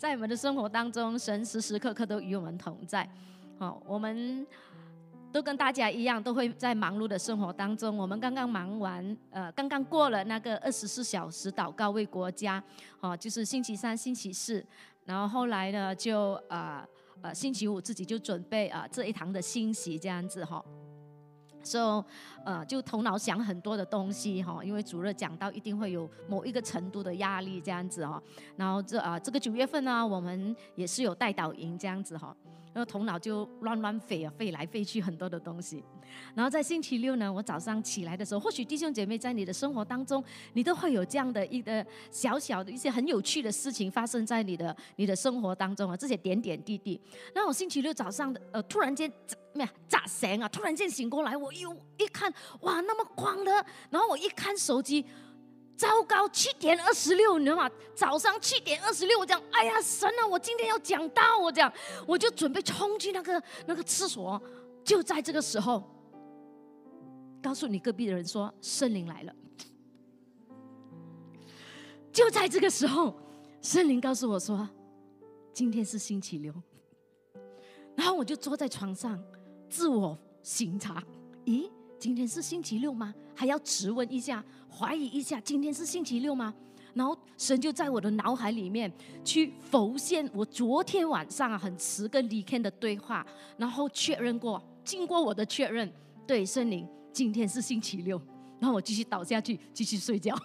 在我们的生活当中，神时时刻刻都与我们同在。好，我们都跟大家一样，都会在忙碌的生活当中。我们刚刚忙完，呃，刚刚过了那个二十四小时祷告为国家，哦，就是星期三、星期四，然后后来呢，就呃呃星期五自己就准备啊这一堂的信息这样子哈。以，呃，就头脑想很多的东西哈，因为主任讲到一定会有某一个程度的压力这样子哈。然后这啊，这个九月份呢，我们也是有带导营这样子哈。然后头脑就乱乱飞啊，飞来飞去很多的东西。然后在星期六呢，我早上起来的时候，或许弟兄姐妹在你的生活当中，你都会有这样的一个小小的一些很有趣的事情发生在你的你的生活当中啊，这些点点滴滴。那我星期六早上的呃，突然间。没咋醒啊！突然间醒过来，我又一看，哇，那么光的。然后我一看手机，糟糕，七点二十六，你知道吗？早上七点二十六，我讲，哎呀，神啊，我今天要讲到，我讲，我就准备冲进那个那个厕所。就在这个时候，告诉你隔壁的人说，圣灵来了。就在这个时候，圣灵告诉我说，今天是星期六。然后我就坐在床上。自我醒察，咦，今天是星期六吗？还要质问一下，怀疑一下，今天是星期六吗？然后神就在我的脑海里面去浮现我昨天晚上很迟跟李天的对话，然后确认过，经过我的确认，对圣灵，今天是星期六。然后我继续倒下去，继续睡觉，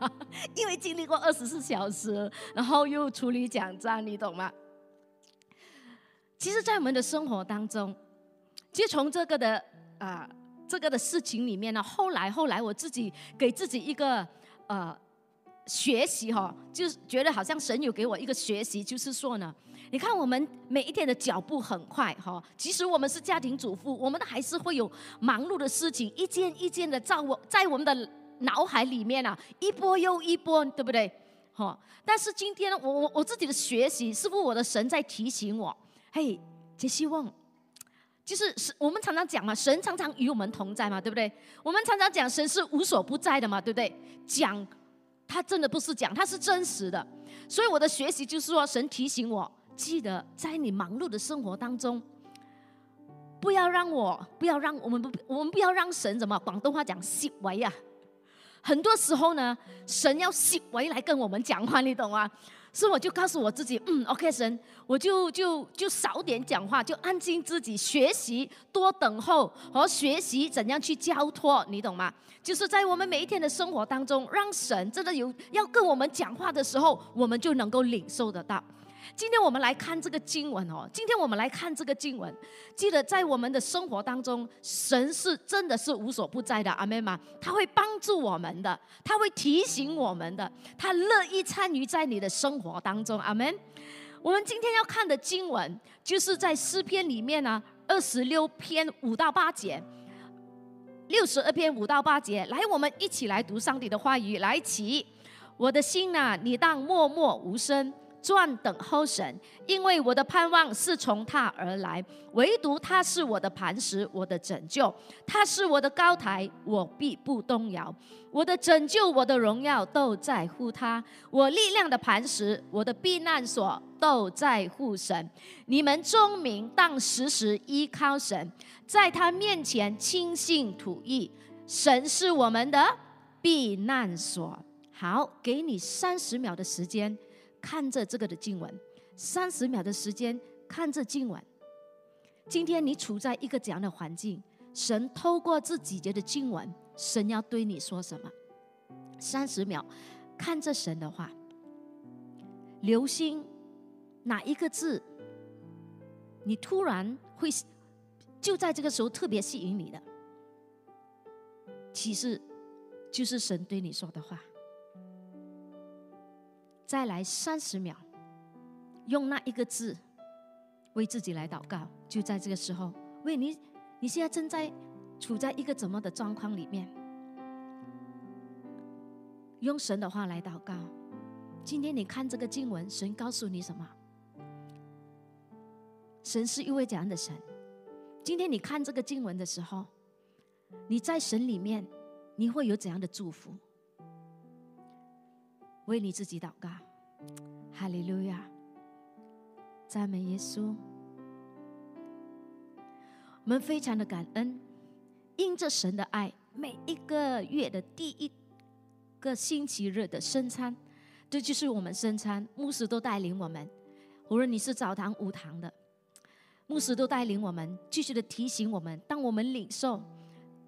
因为经历过二十四小时，然后又处理奖章，你懂吗？其实，在我们的生活当中。就从这个的啊，这个的事情里面呢，后来后来我自己给自己一个呃学习哈，就是觉得好像神有给我一个学习，就是说呢，你看我们每一天的脚步很快哈，即使我们是家庭主妇，我们还是会有忙碌的事情，一件一件的在我在我们的脑海里面啊，一波又一波，对不对？哈，但是今天，我我我自己的学习，是不是我的神在提醒我？嘿，杰希望。就是是我们常常讲嘛，神常常与我们同在嘛，对不对？我们常常讲神是无所不在的嘛，对不对？讲他真的不是讲，他是真实的。所以我的学习就是说，神提醒我，记得在你忙碌的生活当中，不要让我，不要让我们不，我们不要让神怎么？广东话讲吸维啊。很多时候呢，神要吸维来跟我们讲话，你懂吗？所以我就告诉我自己，嗯，OK，神，我就就就少点讲话，就安静自己学习，多等候和学习怎样去交托，你懂吗？就是在我们每一天的生活当中，让神真的有要跟我们讲话的时候，我们就能够领受得到。今天我们来看这个经文哦。今天我们来看这个经文，记得在我们的生活当中，神是真的是无所不在的，阿妹吗？他会帮助我们的，他会提醒我们的，他乐意参与在你的生活当中，阿门。我们今天要看的经文，就是在诗篇里面呢，二十六篇五到八节，六十二篇五到八节。来，我们一起来读上帝的话语，来起，我的心呐，你当默默无声。转等候神，因为我的盼望是从他而来，唯独他是我的磐石，我的拯救，他是我的高台，我必不动摇。我的拯救，我的荣耀都在乎他，我力量的磐石，我的避难所都在乎神。你们忠民当时时依靠神，在他面前倾信吐意。神是我们的避难所。好，给你三十秒的时间。看着这个的经文，三十秒的时间看着经文。今天你处在一个怎样的环境？神透过这几节的经文，神要对你说什么？三十秒，看着神的话，留心哪一个字，你突然会就在这个时候特别吸引你的，其实就是神对你说的话。再来三十秒，用那一个字为自己来祷告。就在这个时候，为你，你现在正在处在一个怎么的状况里面？用神的话来祷告。今天你看这个经文，神告诉你什么？神是一位怎样的神？今天你看这个经文的时候，你在神里面，你会有怎样的祝福？为你自己祷告，哈利路亚！赞美耶稣。我们非常的感恩，因着神的爱，每一个月的第一个星期日的圣餐，这就是我们圣餐。牧师都带领我们，无论你是早堂、午堂的，牧师都带领我们，继续的提醒我们。当我们领受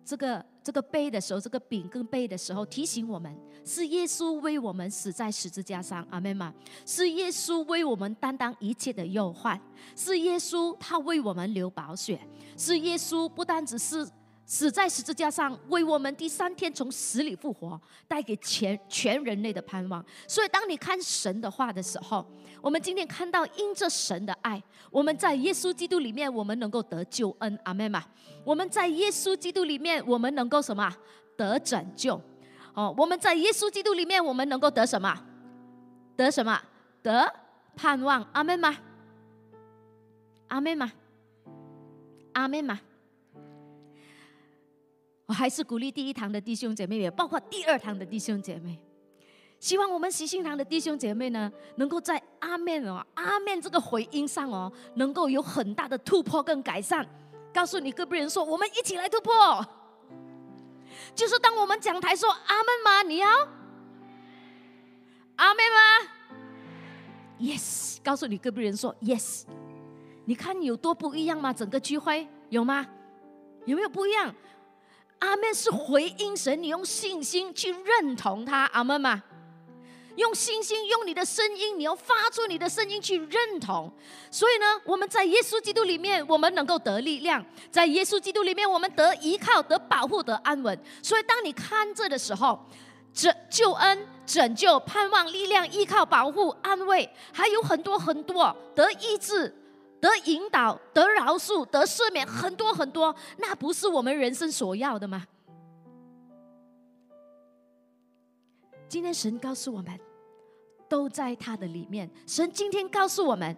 这个这个杯的时候，这个饼跟杯的时候，提醒我们。是耶稣为我们死在十字架上，阿妹吗？是耶稣为我们担当一切的忧患，是耶稣他为我们流宝血，是耶稣不单只是。死在十字架上，为我们第三天从死里复活，带给全全人类的盼望。所以，当你看神的话的时候，我们今天看到因着神的爱，我们在耶稣基督里面，我们能够得救恩，阿门吗？我们在耶稣基督里面，我们能够什么得拯救？哦，我们在耶稣基督里面，我们能够得什么？得什么？得盼望，阿门吗？阿门吗？阿门吗？我还是鼓励第一堂的弟兄姐妹，也包括第二堂的弟兄姐妹，希望我们喜信堂的弟兄姐妹呢，能够在阿门哦，阿门这个回音上哦，能够有很大的突破跟改善。告诉你隔壁人说，我们一起来突破。就是当我们讲台说阿门吗？你要阿门吗？Yes，告诉你隔壁人说 Yes。你看有多不一样吗？整个聚会有吗？有没有不一样？阿门是回应神，你用信心去认同他，阿门吗？用信心，用你的声音，你要发出你的声音去认同。所以呢，我们在耶稣基督里面，我们能够得力量；在耶稣基督里面，我们得依靠、得保护、得安稳。所以，当你看着的时候，拯救恩、拯救、盼望、力量、依靠、保护、安慰，还有很多很多得医治。得引导、得饶恕、得赦免，很多很多，那不是我们人生所要的吗？今天神告诉我们，都在他的里面。神今天告诉我们，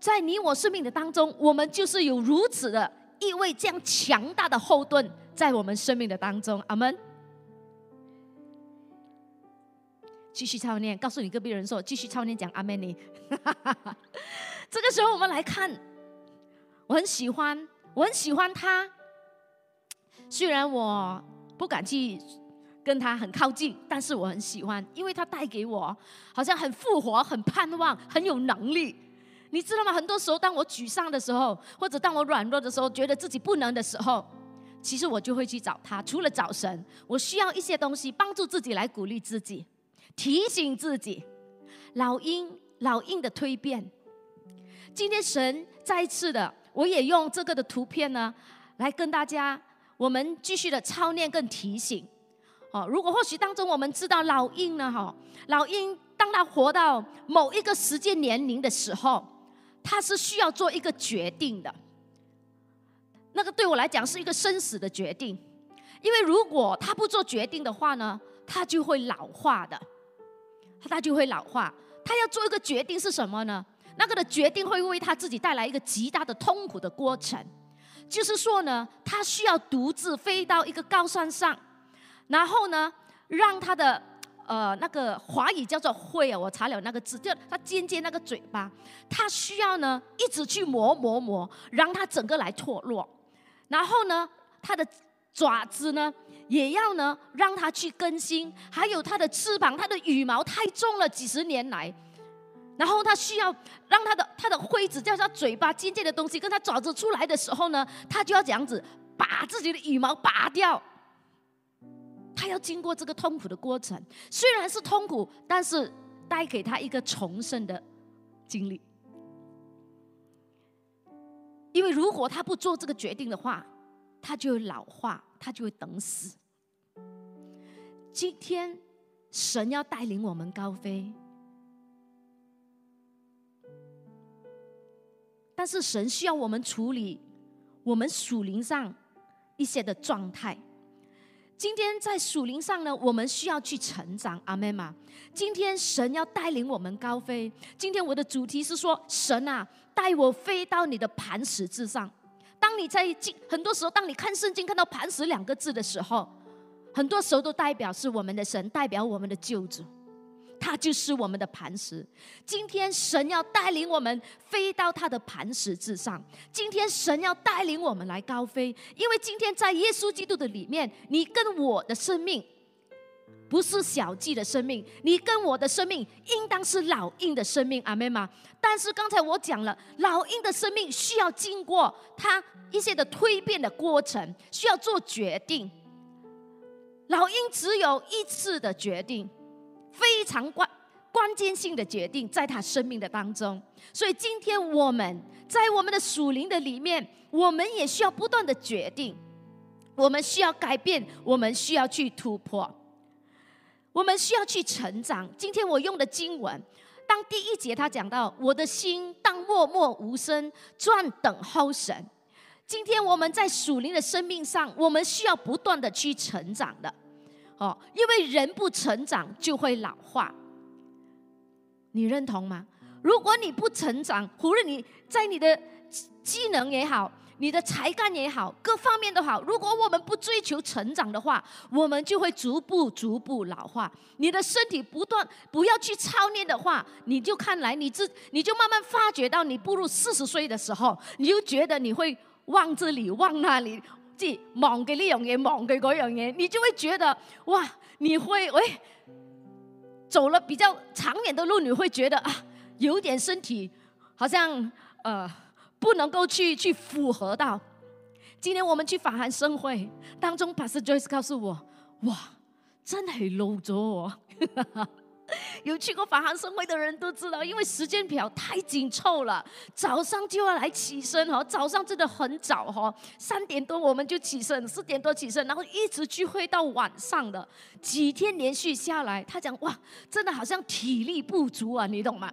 在你我生命的当中，我们就是有如此的一位这样强大的后盾，在我们生命的当中。阿门。继续操练，告诉你隔壁人说，继续操练讲阿门。你。这个时候，我们来看，我很喜欢，我很喜欢他。虽然我不敢去跟他很靠近，但是我很喜欢，因为他带给我好像很复活、很盼望、很有能力。你知道吗？很多时候，当我沮丧的时候，或者当我软弱的时候，觉得自己不能的时候，其实我就会去找他。除了找神，我需要一些东西帮助自己来鼓励自己，提醒自己。老鹰，老鹰的蜕变。今天神再一次的，我也用这个的图片呢，来跟大家，我们继续的操练跟提醒。哦，如果或许当中我们知道老鹰呢，哈，老鹰当他活到某一个时间年龄的时候，他是需要做一个决定的。那个对我来讲是一个生死的决定，因为如果他不做决定的话呢，他就会老化的，他就会老化。他要做一个决定是什么呢？那个的决定会为他自己带来一个极大的痛苦的过程，就是说呢，他需要独自飞到一个高山上，然后呢，让他的呃那个华语叫做“会”啊，我查了那个字，就他尖尖那个嘴巴，他需要呢一直去磨磨磨，让它整个来脱落，然后呢，他的爪子呢也要呢让它去更新，还有它的翅膀，它的羽毛太重了，几十年来。然后他需要让他的他的灰子，叫他嘴巴尖尖的东西跟他爪子出来的时候呢，他就要这样子把自己的羽毛拔掉。他要经过这个痛苦的过程，虽然是痛苦，但是带给他一个重生的经历。因为如果他不做这个决定的话，他就会老化，他就会等死。今天神要带领我们高飞。但是神需要我们处理我们属灵上一些的状态。今天在属灵上呢，我们需要去成长，阿妹嘛。今天神要带领我们高飞。今天我的主题是说，神啊，带我飞到你的磐石之上。当你在经很多时候，当你看圣经看到磐石两个字的时候，很多时候都代表是我们的神，代表我们的救主。他就是我们的磐石。今天神要带领我们飞到他的磐石之上。今天神要带领我们来高飞，因为今天在耶稣基督的里面，你跟我的生命。不是小鸡的生命，你跟我的生命应当是老鹰的生命，阿妹吗？但是刚才我讲了，老鹰的生命需要经过它一些的蜕变的过程，需要做决定。老鹰只有一次的决定，非常关关键性的决定，在他生命的当中。所以今天我们在我们的属灵的里面，我们也需要不断的决定，我们需要改变，我们需要去突破。我们需要去成长。今天我用的经文，当第一节他讲到：“我的心当默默无声，转等候神。”今天我们在属灵的生命上，我们需要不断的去成长的，哦，因为人不成长就会老化。你认同吗？如果你不成长，无论你在你的技能也好。你的才干也好，各方面都好。如果我们不追求成长的话，我们就会逐步逐步老化。你的身体不断不要去操练的话，你就看来你自你就慢慢发觉到，你步入四十岁的时候，你就觉得你会望这里望那里，即忙给呢样嘢，忙给嗰样嘢，你就会觉得哇，你会喂走了比较长远的路，你会觉得啊，有点身体好像呃。不能够去去符合到。今天我们去法韩盛会当中，Pastor Joyce 告诉我，哇，真系老咗我。有去过法航盛会的人都知道，因为时间表太紧凑了，早上就要来起身哈，早上真的很早哈，三点多我们就起身，四点多起身，然后一直聚会到晚上的，几天连续下来，他讲哇，真的好像体力不足啊，你懂吗？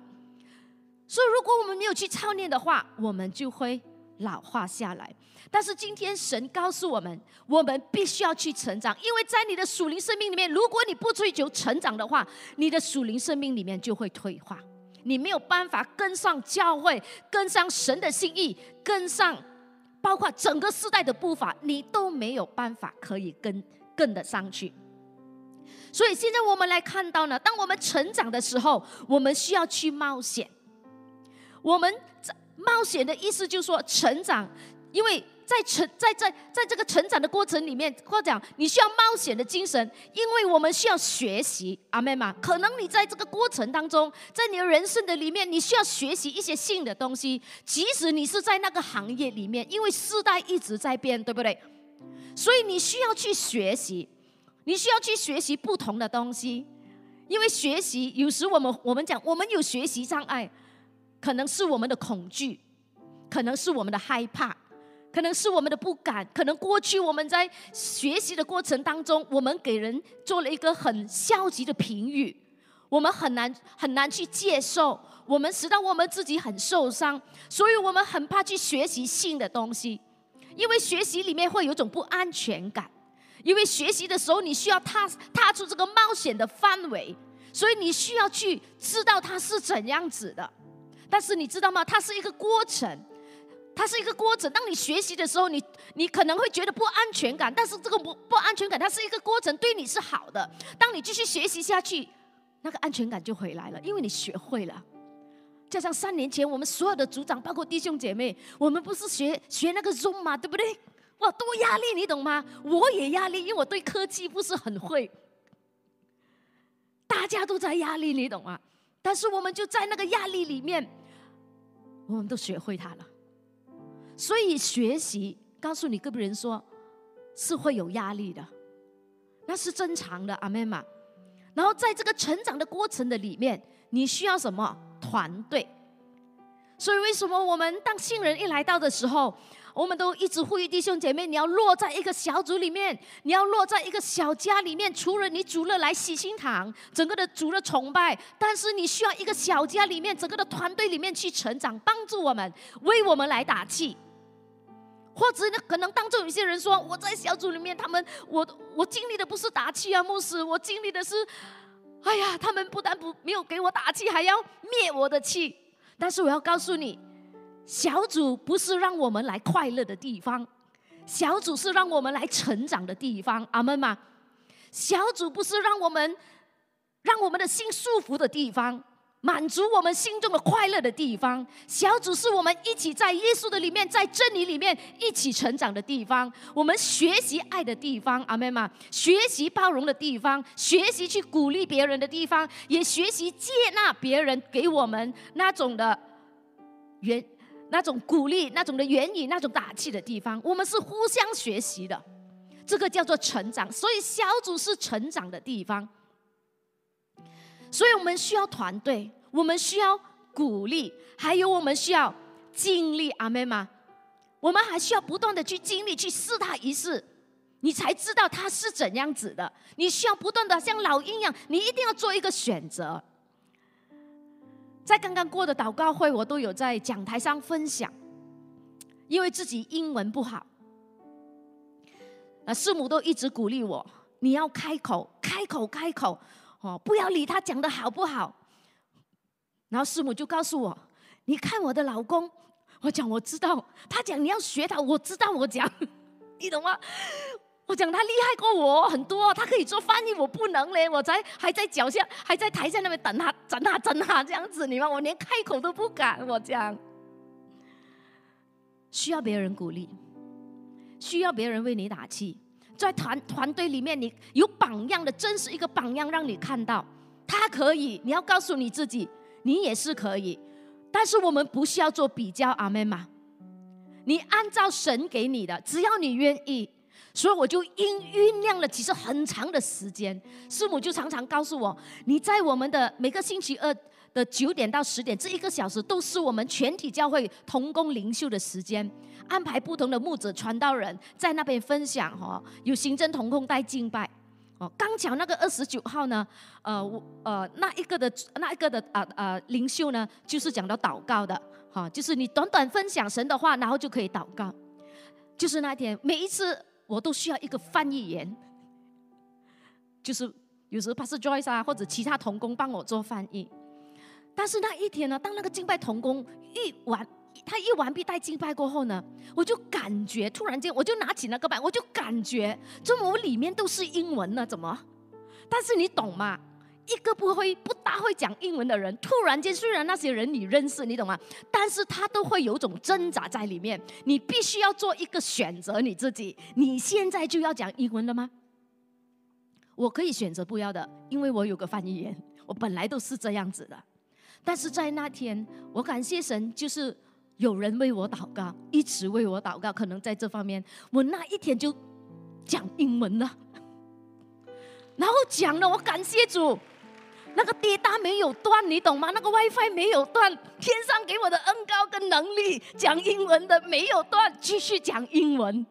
所以，如果我们没有去操练的话，我们就会老化下来。但是今天神告诉我们，我们必须要去成长，因为在你的属灵生命里面，如果你不追求成长的话，你的属灵生命里面就会退化，你没有办法跟上教会，跟上神的心意，跟上包括整个时代的步伐，你都没有办法可以跟跟得上去。所以现在我们来看到呢，当我们成长的时候，我们需要去冒险。我们在冒险的意思就是说成长，因为在成在在在这个成长的过程里面，或者讲你需要冒险的精神，因为我们需要学习，阿妹嘛。可能你在这个过程当中，在你的人生的里面，你需要学习一些新的东西，即使你是在那个行业里面，因为时代一直在变，对不对？所以你需要去学习，你需要去学习不同的东西，因为学习有时我们我们讲我们有学习障碍。可能是我们的恐惧，可能是我们的害怕，可能是我们的不敢，可能过去我们在学习的过程当中，我们给人做了一个很消极的评语，我们很难很难去接受，我们使到我们自己很受伤，所以我们很怕去学习新的东西，因为学习里面会有种不安全感，因为学习的时候你需要踏踏出这个冒险的范围，所以你需要去知道它是怎样子的。但是你知道吗？它是一个过程，它是一个过程。当你学习的时候，你你可能会觉得不安全感，但是这个不不安全感，它是一个过程，对你是好的。当你继续学习下去，那个安全感就回来了，因为你学会了。就像三年前我们所有的组长，包括弟兄姐妹，我们不是学学那个 Zoom 吗？对不对？哇，多压力，你懂吗？我也压力，因为我对科技不是很会。大家都在压力，你懂吗？但是我们就在那个压力里面。我们都学会它了，所以学习告诉你个别人说，是会有压力的，那是正常的，阿妹嘛。然后在这个成长的过程的里面，你需要什么团队？所以为什么我们当新人一来到的时候？我们都一直呼吁弟兄姐妹，你要落在一个小组里面，你要落在一个小家里面。除了你主了来喜心堂，整个的主了崇拜，但是你需要一个小家里面，整个的团队里面去成长，帮助我们，为我们来打气。或者，可能当中有些人说，我在小组里面，他们我我经历的不是打气啊，牧师，我经历的是，哎呀，他们不但不没有给我打气，还要灭我的气。但是我要告诉你。小组不是让我们来快乐的地方，小组是让我们来成长的地方。阿门吗？小组不是让我们让我们的心舒服的地方。满足我们心中的快乐的地方，小组是我们一起在耶稣的里面，在真理里面一起成长的地方。我们学习爱的地方，阿妹嘛，学习包容的地方，学习去鼓励别人的地方，也学习接纳别人给我们那种的原、那种鼓励、那种的言语、那种打气的地方。我们是互相学习的，这个叫做成长。所以小组是成长的地方。所以我们需要团队，我们需要鼓励，还有我们需要尽力。阿妹吗？我们还需要不断的去经历，去试他一试，你才知道他是怎样子的。你需要不断的像老鹰一样，你一定要做一个选择。在刚刚过的祷告会，我都有在讲台上分享，因为自己英文不好，啊，师母都一直鼓励我，你要开口，开口，开口。哦，不要理他讲的好不好。然后师母就告诉我：“你看我的老公。”我讲我知道，他讲你要学他，我知道我讲，你懂吗？我讲他厉害过我很多，他可以做翻译，我不能嘞，我才还在脚下，还在台下那边等他，等他，等他这样子，你们我连开口都不敢。我讲，需要别人鼓励，需要别人为你打气。在团团队里面，你有榜样的，真实一个榜样，让你看到他可以。你要告诉你自己，你也是可以。但是我们不需要做比较，阿妹吗？你按照神给你的，只要你愿意。所以我就酝酝酿了其实很长的时间。师母就常常告诉我，你在我们的每个星期二的九点到十点这一个小时，都是我们全体教会同工灵修的时间。安排不同的牧者传道人在那边分享哈，有行政同工带敬拜哦。刚巧那个二十九号呢，呃，我呃那一个的那一个的啊啊灵修呢，就是讲到祷告的哈，就是你短短分享神的话，然后就可以祷告。就是那天每一次我都需要一个翻译员，就是有时候 Pastor Joyce 啊或者其他童工帮我做翻译。但是那一天呢，当那个敬拜童工一完。他一完毕带敬拜过后呢，我就感觉突然间，我就拿起那个板，我就感觉怎么我里面都是英文呢？怎么？但是你懂吗？一个不会不大会讲英文的人，突然间虽然那些人你认识，你懂吗？但是他都会有种挣扎在里面。你必须要做一个选择，你自己，你现在就要讲英文了吗？我可以选择不要的，因为我有个翻译员，我本来都是这样子的。但是在那天，我感谢神，就是。有人为我祷告，一直为我祷告。可能在这方面，我那一天就讲英文了，然后讲了，我感谢主，那个滴答没有断，你懂吗？那个 WiFi 没有断，天上给我的恩高跟能力，讲英文的没有断，继续讲英文。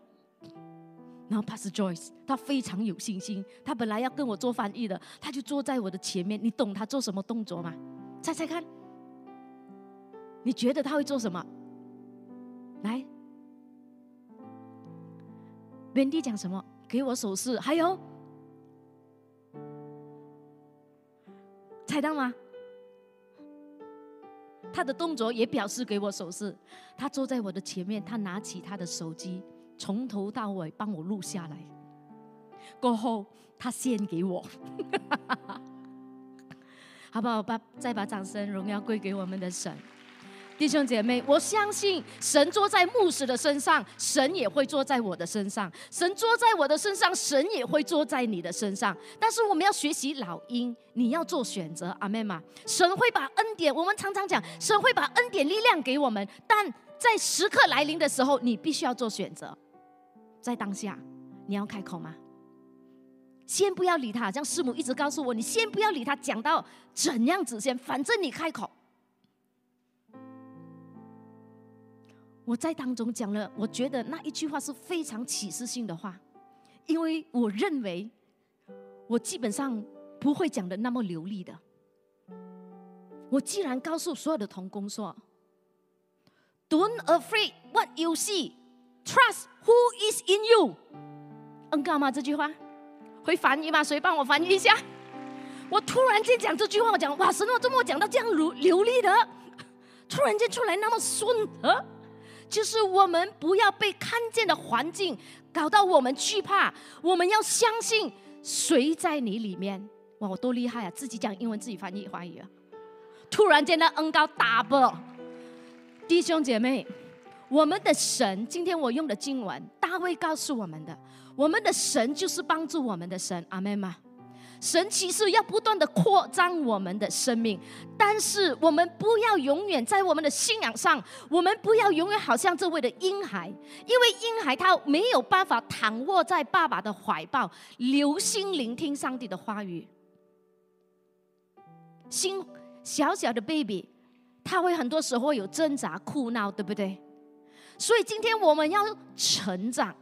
然后 Pastor Joyce 他非常有信心，他本来要跟我做翻译的，他就坐在我的前面。你懂他做什么动作吗？猜猜看，你觉得他会做什么？来，原地讲什么？给我手势，还有猜到吗？他的动作也表示给我手势。他坐在我的前面，他拿起他的手机，从头到尾帮我录下来。过后，他献给我，好不好？把再把掌声、荣耀归给我们的神。弟兄姐妹，我相信神坐在牧师的身上，神也会坐在我的身上；神坐在我的身上，神也会坐在你的身上。但是我们要学习老鹰，你要做选择，阿妹吗？神会把恩典，我们常常讲，神会把恩典力量给我们，但在时刻来临的时候，你必须要做选择。在当下，你要开口吗？先不要理他，像师母一直告诉我，你先不要理他，讲到怎样子先，反正你开口。我在当中讲了，我觉得那一句话是非常启示性的话，因为我认为我基本上不会讲的那么流利的。我既然告诉所有的童工说，Don't afraid what you see, trust who is in you。嗯，干嘛这句话会翻译吗？谁帮我翻译一下？我突然间讲这句话，我讲哇，神我怎么我讲到这样流流利的？突然间出来那么顺啊！就是我们不要被看见的环境搞到我们惧怕，我们要相信谁在你里面，哇，我多厉害啊！自己讲英文，自己翻译华语啊！突然间的恩高大伯弟兄姐妹，我们的神，今天我用的经文，大卫告诉我们的，我们的神就是帮助我们的神，阿门吗？神其实要不断的扩张我们的生命，但是我们不要永远在我们的信仰上，我们不要永远好像这位的婴孩，因为婴孩他没有办法躺卧在爸爸的怀抱，留心聆听上帝的话语。心小小的 baby，他会很多时候有挣扎、哭闹，对不对？所以今天我们要成长，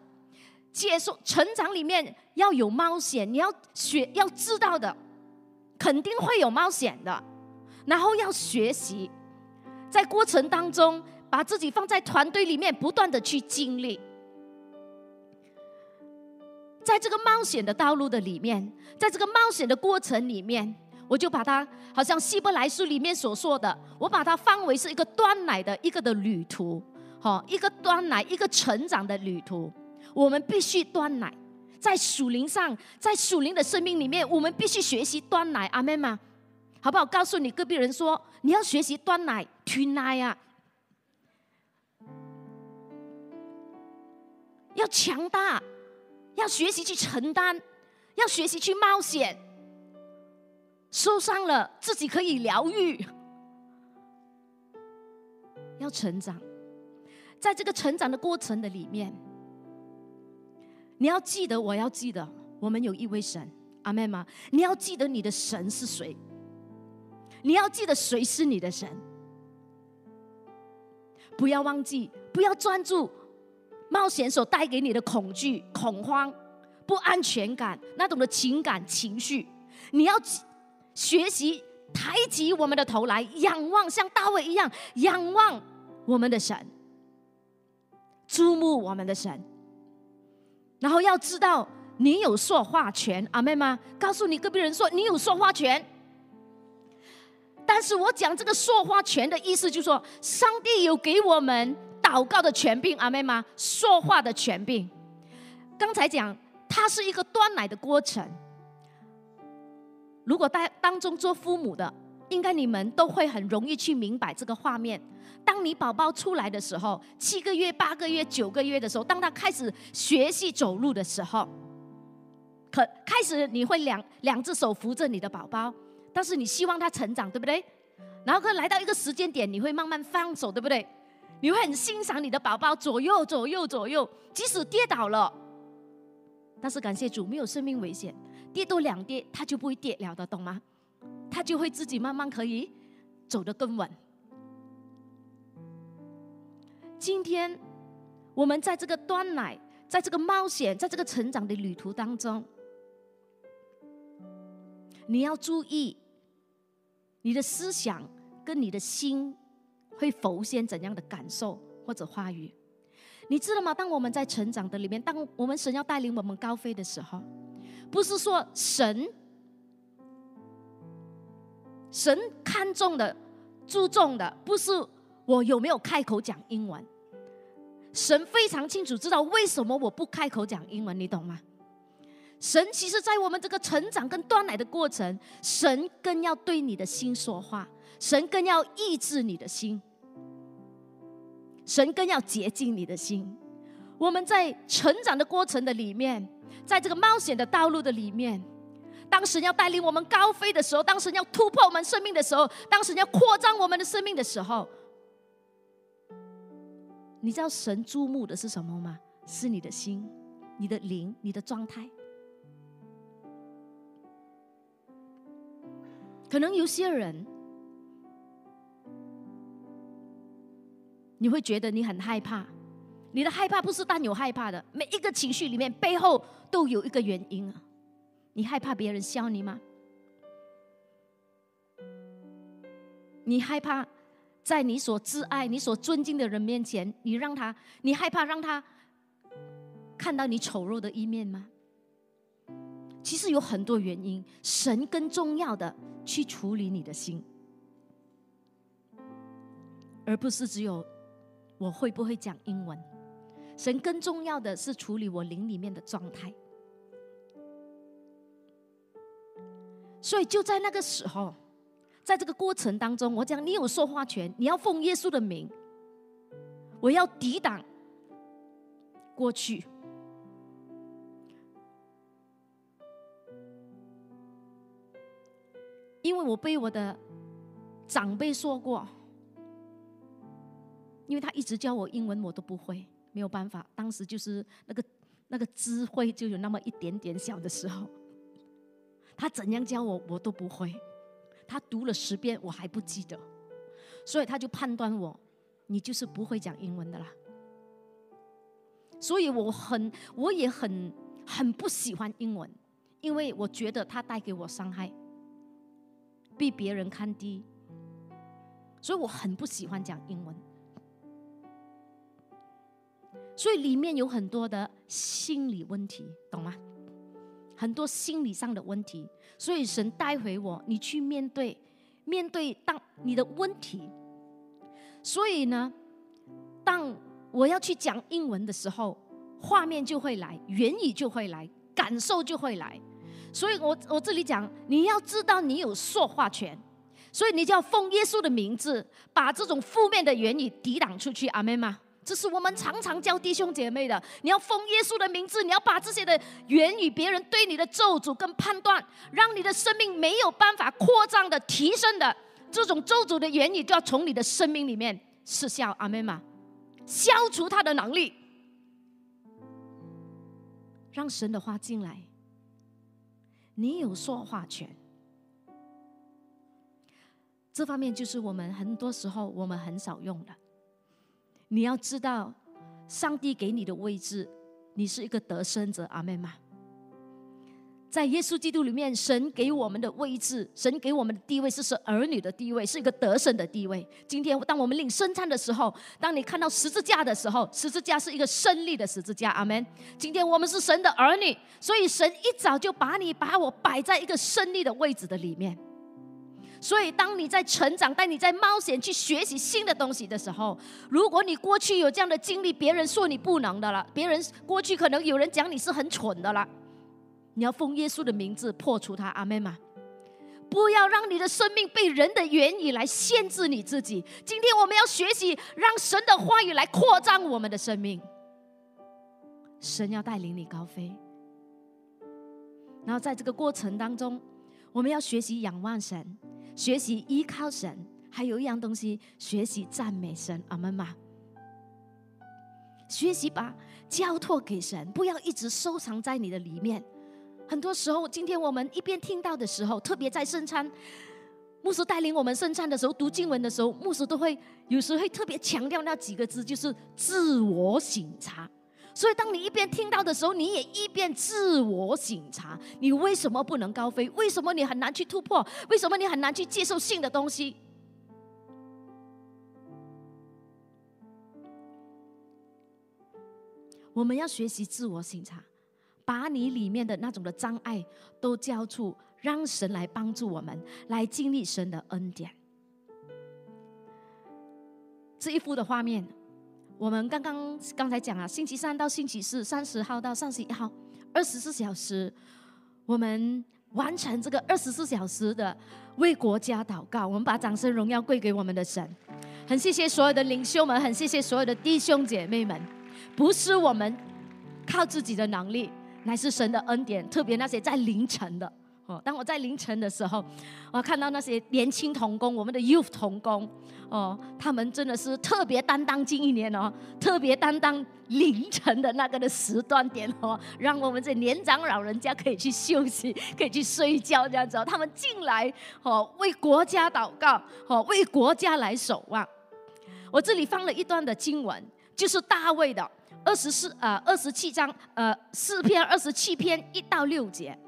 接受成长里面要有冒险，你要学要知道的，肯定会有冒险的。然后要学习，在过程当中把自己放在团队里面，不断的去经历，在这个冒险的道路的里面，在这个冒险的过程里面。我就把它，好像希伯来书里面所说的，我把它放为是一个端奶的一个的旅途，好，一个端奶，一个成长的旅途。我们必须端奶，在属灵上，在属灵的生命里面，我们必须学习端奶。阿妹吗？好不好？告诉你隔壁人说，你要学习端奶、吞奶呀，要强大，要学习去承担，要学习去冒险。受伤了，自己可以疗愈，要成长。在这个成长的过程的里面，你要记得，我要记得，我们有一位神，阿妹吗？你要记得你的神是谁？你要记得谁是你的神？不要忘记，不要专注冒险所带给你的恐惧、恐慌、不安全感那种的情感情绪，你要。学习抬起我们的头来，仰望像大卫一样仰望我们的神，注目我们的神。然后要知道，你有说话权，阿妹吗？告诉你隔壁人说，你有说话权。但是我讲这个说话权的意思，就是说，上帝有给我们祷告的权柄，阿妹吗？说话的权柄。刚才讲，它是一个断奶的过程。如果当当中做父母的，应该你们都会很容易去明白这个画面。当你宝宝出来的时候，七个月、八个月、九个月的时候，当他开始学习走路的时候，可开始你会两两只手扶着你的宝宝，但是你希望他成长，对不对？然后可来到一个时间点，你会慢慢放手，对不对？你会很欣赏你的宝宝左右左右左右，即使跌倒了，但是感谢主，没有生命危险。跌多两跌，他就不会跌了的，懂吗？他就会自己慢慢可以走得更稳。今天我们在这个端奶，在这个冒险，在这个成长的旅途当中，你要注意，你的思想跟你的心会浮现怎样的感受或者话语？你知道吗？当我们在成长的里面，当我们神要带领我们高飞的时候。不是说神，神看重的、注重的，不是我有没有开口讲英文。神非常清楚知道为什么我不开口讲英文，你懂吗？神其实，在我们这个成长跟断奶的过程，神更要对你的心说话，神更要抑制你的心，神更要洁净你的心。我们在成长的过程的里面。在这个冒险的道路的里面，当神要带领我们高飞的时候，当神要突破我们生命的时候，当神要扩张我们的生命的时候，你知道神注目的是什么吗？是你的心、你的灵、你的状态。可能有些人，你会觉得你很害怕。你的害怕不是单有害怕的，每一个情绪里面背后都有一个原因啊！你害怕别人笑你吗？你害怕在你所挚爱、你所尊敬的人面前，你让他，你害怕让他看到你丑陋的一面吗？其实有很多原因，神更重要的去处理你的心，而不是只有我会不会讲英文。神更重要的是处理我灵里面的状态。所以就在那个时候，在这个过程当中，我讲你有说话权，你要奉耶稣的名，我要抵挡过去。因为我被我的长辈说过，因为他一直教我英文，我都不会，没有办法。当时就是那个那个智慧就有那么一点点小的时候，他怎样教我，我都不会。他读了十遍，我还不记得，所以他就判断我，你就是不会讲英文的啦。所以我很，我也很很不喜欢英文，因为我觉得它带给我伤害。被别人看低，所以我很不喜欢讲英文。所以里面有很多的心理问题，懂吗？很多心理上的问题。所以神带回我，你去面对，面对当你的问题。所以呢，当我要去讲英文的时候，画面就会来，言语就会来，感受就会来。所以，我我这里讲，你要知道你有说话权，所以你就要奉耶稣的名字，把这种负面的言语抵挡出去。阿门吗？这是我们常常教弟兄姐妹的。你要封耶稣的名字，你要把这些的言语、别人对你的咒诅跟判断，让你的生命没有办法扩张的、提升的这种咒诅的言语，就要从你的生命里面失效。阿门吗？消除他的能力，让神的话进来。你有说话权，这方面就是我们很多时候我们很少用的。你要知道，上帝给你的位置，你是一个得胜者，阿妹吗？在耶稣基督里面，神给我们的位置，神给我们的地位是是儿女的地位，是一个得胜的地位。今天，当我们领圣餐的时候，当你看到十字架的时候，十字架是一个胜利的十字架，阿门。今天我们是神的儿女，所以神一早就把你把我摆在一个胜利的位置的里面。所以，当你在成长，当你在冒险去学习新的东西的时候，如果你过去有这样的经历，别人说你不能的了，别人过去可能有人讲你是很蠢的了。你要奉耶稣的名字破除它，阿妹吗？不要让你的生命被人的言语来限制你自己。今天我们要学习，让神的话语来扩张我们的生命。神要带领你高飞，然后在这个过程当中，我们要学习仰望神，学习依靠神，还有一样东西，学习赞美神，阿门吗？学习把交托给神，不要一直收藏在你的里面。很多时候，今天我们一边听到的时候，特别在圣餐，牧师带领我们圣餐的时候，读经文的时候，牧师都会有时会特别强调那几个字，就是自我省察。所以，当你一边听到的时候，你也一边自我省察：你为什么不能高飞？为什么你很难去突破？为什么你很难去接受新的东西？我们要学习自我审查。把你里面的那种的障碍都交出，让神来帮助我们，来经历神的恩典。这一幅的画面，我们刚刚刚才讲啊，星期三到星期四，三十号到三十一号，二十四小时，我们完成这个二十四小时的为国家祷告。我们把掌声荣耀归给我们的神，很谢谢所有的领袖们，很谢谢所有的弟兄姐妹们，不是我们靠自己的能力。乃是神的恩典，特别那些在凌晨的哦。当我在凌晨的时候，我看到那些年轻童工，我们的 youth 童工哦，他们真的是特别担当近一年哦，特别担当凌晨的那个的时段点哦，让我们这年长老人家可以去休息，可以去睡觉这样子哦。他们进来哦，为国家祷告哦，为国家来守望。我这里放了一段的经文，就是大卫的。二十四呃，二十七章呃，四篇二十七篇一到六节，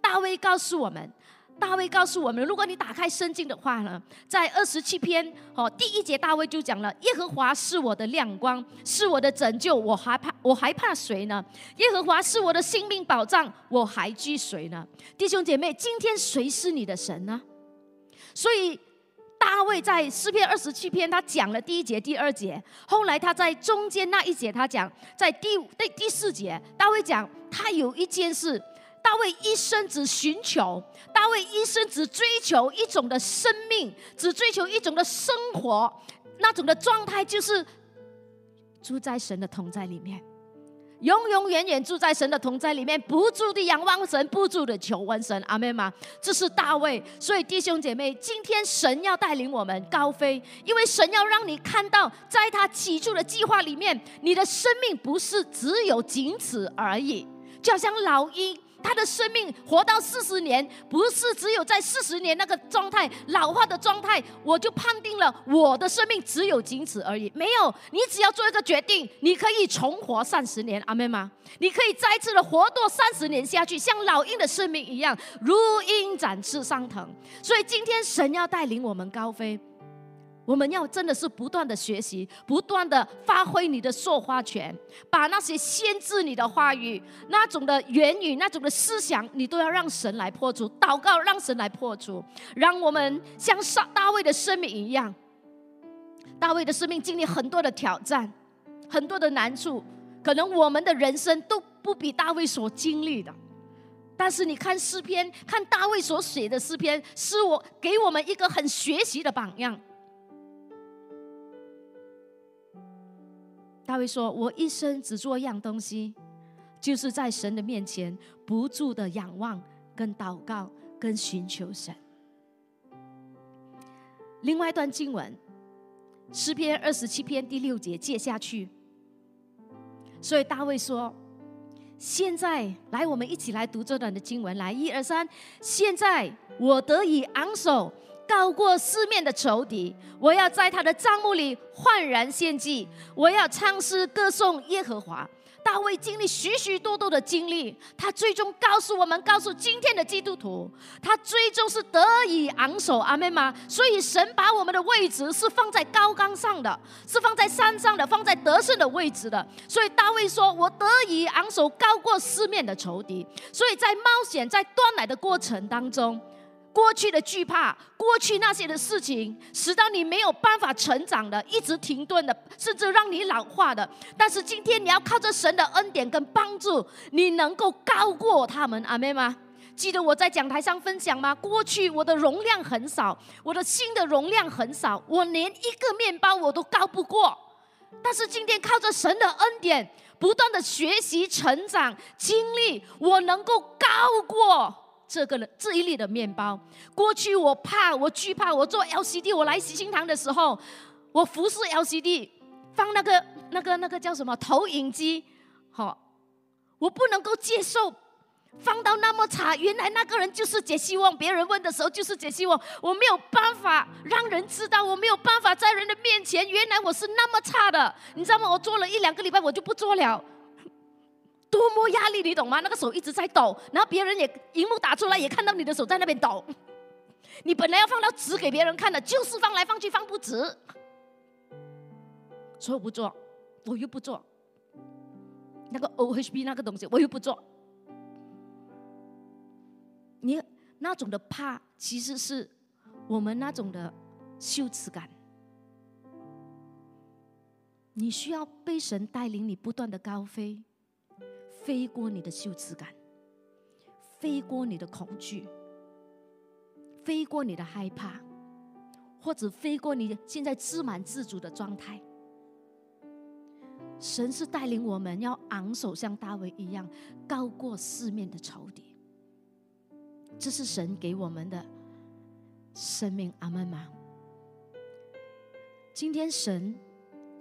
大卫告诉我们，大卫告诉我们，如果你打开圣经的话呢，在二十七篇哦，第一节大卫就讲了：耶和华是我的亮光，是我的拯救，我还怕我还怕谁呢？耶和华是我的性命保障，我还惧谁呢？弟兄姐妹，今天谁是你的神呢？所以。大卫在诗篇二十七篇，他讲了第一节、第二节。后来他在中间那一节，他讲在第第第四节，大卫讲他有一件事大卫一生只寻求，大卫一生只追求一种的生命，只追求一种的生活，那种的状态就是住在神的同在里面。永永远远住在神的同在里面，不住的仰望神，不住的求问神。阿门吗？这是大卫。所以弟兄姐妹，今天神要带领我们高飞，因为神要让你看到，在他起初的计划里面，你的生命不是只有仅此而已，就好像老鹰。他的生命活到四十年，不是只有在四十年那个状态老化的状态，我就判定了我的生命只有仅此而已。没有，你只要做一个决定，你可以重活三十年，阿妹吗？你可以再次的活多三十年下去，像老鹰的生命一样，如鹰展翅上腾。所以今天神要带领我们高飞。我们要真的是不断的学习，不断的发挥你的说话权，把那些限制你的话语、那种的言语、那种的思想，你都要让神来破除。祷告，让神来破除，让我们像大大卫的生命一样。大卫的生命经历很多的挑战，很多的难处，可能我们的人生都不比大卫所经历的。但是你看诗篇，看大卫所写的诗篇，是我给我们一个很学习的榜样。大卫说：“我一生只做一样东西，就是在神的面前不住的仰望、跟祷告、跟寻求神。”另外一段经文，诗篇二十七篇第六节接下去。所以大卫说：“现在来，我们一起来读这段的经文。来，一二三，现在我得以昂首。”高过四面的仇敌，我要在他的帐幕里焕然献祭，我要唱诗歌颂耶和华。大卫经历许许多多的经历，他最终告诉我们，告诉今天的基督徒，他最终是得以昂首。阿门吗？所以神把我们的位置是放在高岗上的，是放在山上的，放在得胜的位置的。所以大卫说：“我得以昂首，高过四面的仇敌。”所以在冒险，在断奶的过程当中。过去的惧怕，过去那些的事情，使到你没有办法成长的，一直停顿的，甚至让你老化的。但是今天你要靠着神的恩典跟帮助，你能够高过他们，阿妹吗？记得我在讲台上分享吗？过去我的容量很少，我的心的容量很少，我连一个面包我都高不过。但是今天靠着神的恩典，不断的学习成长经历，我能够高过。这个这一粒的面包，过去我怕，我惧怕。我做 LCD，我来喜心堂的时候，我服侍 LCD，放那个那个那个叫什么投影机，好，我不能够接受放到那么差。原来那个人就是解希望，别人问的时候就是解希望，我没有办法让人知道，我没有办法在人的面前，原来我是那么差的，你知道吗？我做了一两个礼拜，我就不做了。多么压力，你懂吗？那个手一直在抖，然后别人也荧幕打出来，也看到你的手在那边抖。你本来要放到直给别人看的，就是放来放去放不直，所以我不做，我又不做。那个 OHB 那个东西，我又不做。你那种的怕，其实是我们那种的羞耻感。你需要被神带领，你不断的高飞。飞过你的羞耻感，飞过你的恐惧，飞过你的害怕，或者飞过你现在自满自足的状态。神是带领我们要昂首像大卫一样，高过四面的仇敌。这是神给我们的生命，阿门吗？今天神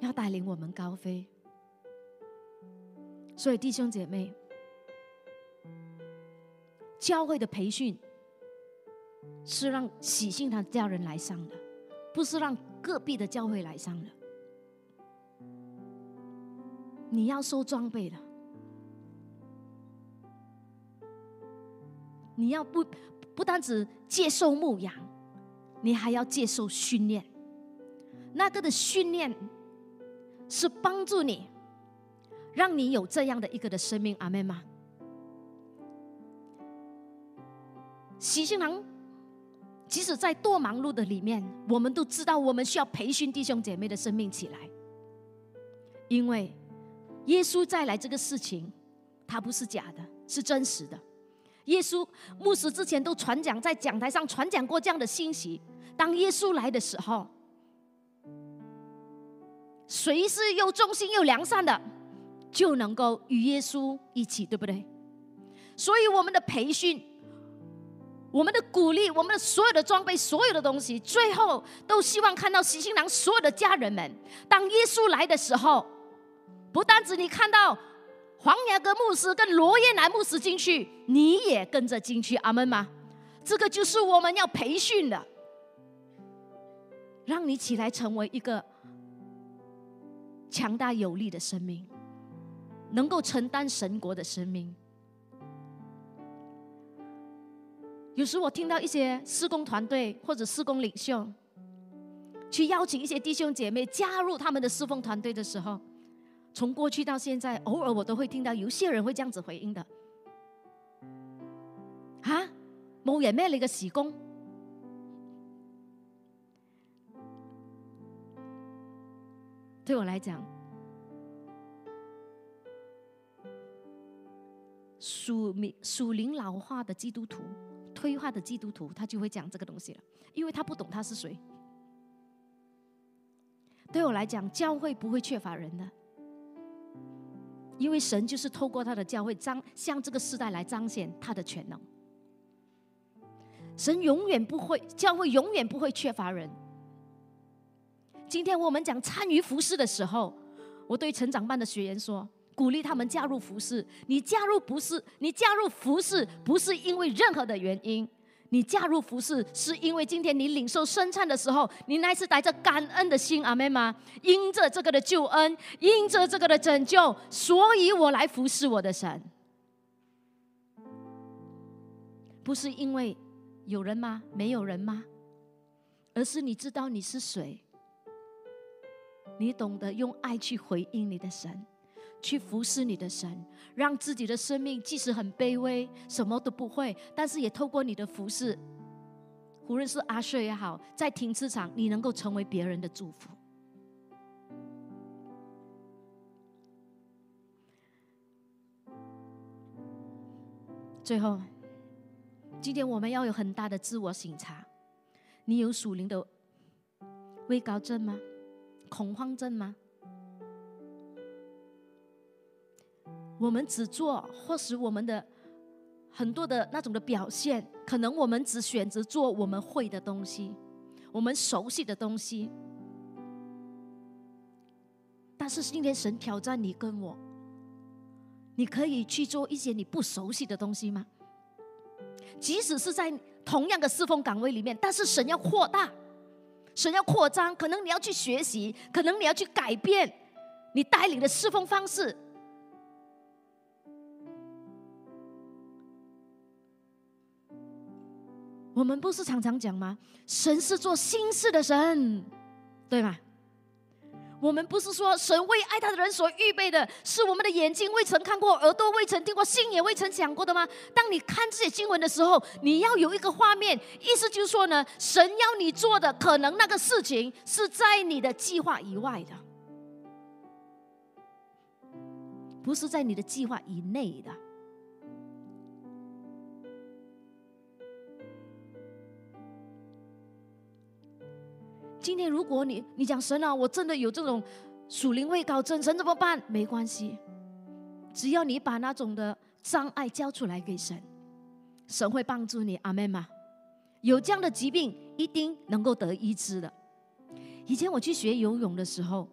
要带领我们高飞。所以弟兄姐妹，教会的培训是让喜信堂家人来上的，不是让隔壁的教会来上的。你要收装备的，你要不不单只接受牧养，你还要接受训练。那个的训练是帮助你。让你有这样的一个的生命，阿妹吗？喜信堂，即使在多忙碌的里面，我们都知道，我们需要培训弟兄姐妹的生命起来，因为耶稣再来这个事情，它不是假的，是真实的。耶稣牧师之前都传讲，在讲台上传讲过这样的信息：当耶稣来的时候，谁是又忠心又良善的，就能够与耶稣一起，对不对？所以我们的培训。我们的鼓励，我们的所有的装备，所有的东西，最后都希望看到喜新郎所有的家人们，当耶稣来的时候，不单止你看到黄牙哥牧师跟罗耶南牧师进去，你也跟着进去，阿门吗？这个就是我们要培训的，让你起来成为一个强大有力的生命，能够承担神国的使命。有时我听到一些施工团队或者施工领袖，去邀请一些弟兄姐妹加入他们的侍奉团队的时候，从过去到现在，偶尔我都会听到有些人会这样子回应的：“啊，某人咩？你个施工？”对我来讲，属民属灵老化的基督徒。推化的基督徒，他就会讲这个东西了，因为他不懂他是谁。对我来讲，教会不会缺乏人的，因为神就是透过他的教会彰向这个时代来彰显他的全能。神永远不会，教会永远不会缺乏人。今天我们讲参与服饰的时候，我对成长班的学员说。鼓励他们加入服饰。你加入不是你加入服饰，不是因为任何的原因。你加入服饰，是因为今天你领受生产的时候，你乃是带着感恩的心，阿妹吗？因着这个的救恩，因着这个的拯救，所以我来服侍我的神。不是因为有人吗？没有人吗？而是你知道你是谁，你懂得用爱去回应你的神。去服侍你的神，让自己的生命即使很卑微，什么都不会，但是也透过你的服侍，无论是阿舍也好，在停车场，你能够成为别人的祝福。最后，今天我们要有很大的自我省察：你有属灵的畏高症吗？恐慌症吗？我们只做，或是我们的很多的那种的表现，可能我们只选择做我们会的东西，我们熟悉的东西。但是今天神挑战你跟我，你可以去做一些你不熟悉的东西吗？即使是在同样的侍奉岗位里面，但是神要扩大，神要扩张，可能你要去学习，可能你要去改变你带领的侍奉方式。我们不是常常讲吗？神是做新事的神，对吗？我们不是说神为爱他的人所预备的，是我们的眼睛未曾看过，耳朵未曾听过，心也未曾想过的吗？当你看这些经文的时候，你要有一个画面，意思就是说呢，神要你做的，可能那个事情是在你的计划以外的，不是在你的计划以内的。今天如果你你讲神啊，我真的有这种属灵位高真神怎么办？没关系，只要你把那种的障碍交出来给神，神会帮助你。阿门吗？有这样的疾病，一定能够得医治的。以前我去学游泳的时候，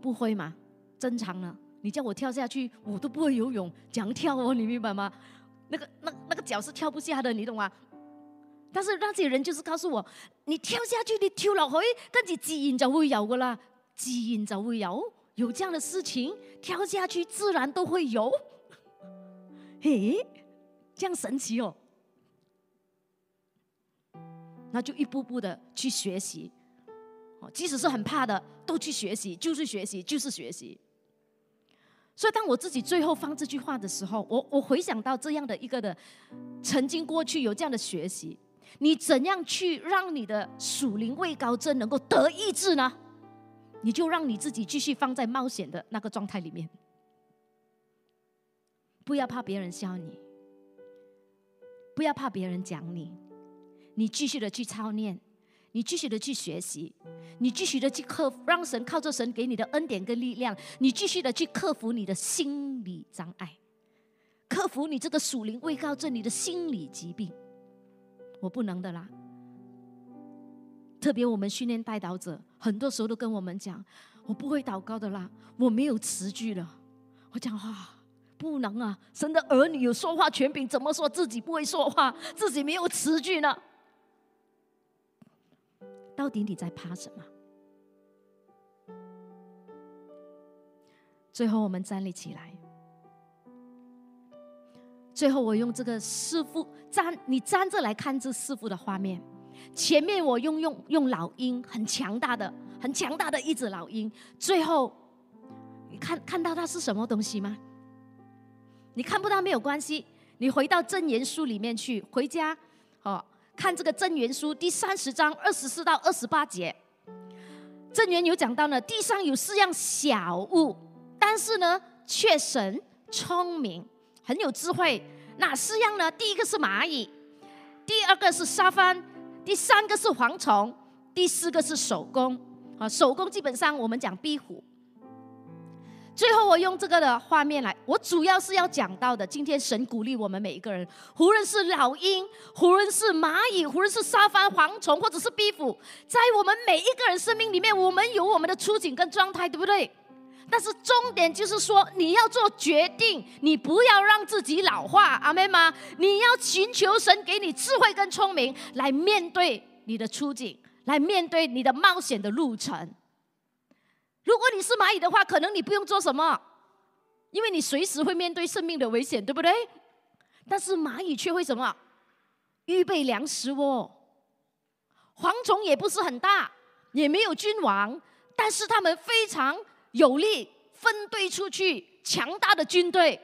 不会嘛？正常呢。你叫我跳下去，我都不会游泳，讲跳哦，你明白吗？那个那那个脚是跳不下的，你懂吗？但是那些人就是告诉我，你跳下去，你跳落去，跟住自然就会有噶啦，自然就会有，有这样的事情，跳下去自然都会有。嘿，这样神奇哦！那就一步步的去学习，哦，即使是很怕的，都去学习，就是学习，就是学习。所以当我自己最后放这句话的时候，我我回想到这样的一个的，曾经过去有这样的学习。你怎样去让你的属灵位高症能够得意志呢？你就让你自己继续放在冒险的那个状态里面，不要怕别人笑你，不要怕别人讲你，你继续的去操练，你继续的去学习，你继续的去克服，让神靠着神给你的恩典跟力量，你继续的去克服你的心理障碍，克服你这个属灵未告症你的心理疾病。我不能的啦。特别我们训练带导者，很多时候都跟我们讲，我不会祷告的啦，我没有词句了。我讲话。不能啊！神的儿女有说话权柄，怎么说自己不会说话，自己没有词句呢？到底你在怕什么？最后我们站立起来。最后我用这个师傅站，你站着来看这师傅的画面。前面我用用用老鹰，很强大的、很强大的一只老鹰。最后，你看看到它是什么东西吗？你看不到没有关系，你回到真言书里面去，回家，哦，看这个真言书第三十章二十四到二十八节，真言有讲到呢，地上有四样小物，但是呢，却神聪明，很有智慧。哪四样呢？第一个是蚂蚁，第二个是沙帆，第三个是蝗虫，第四个是手工。啊，手工基本上我们讲壁虎。最后，我用这个的画面来，我主要是要讲到的。今天神鼓励我们每一个人，无论是老鹰，无论是蚂蚁，无论是沙发蝗虫，或者是壁虎，在我们每一个人生命里面，我们有我们的处境跟状态，对不对？但是重点就是说，你要做决定，你不要让自己老化，阿妹吗？你要寻求神给你智慧跟聪明，来面对你的处境，来面对你的冒险的路程。如果你是蚂蚁的话，可能你不用做什么，因为你随时会面对生命的危险，对不对？但是蚂蚁却会什么？预备粮食哦。蝗虫也不是很大，也没有君王，但是他们非常有力，分队出去，强大的军队。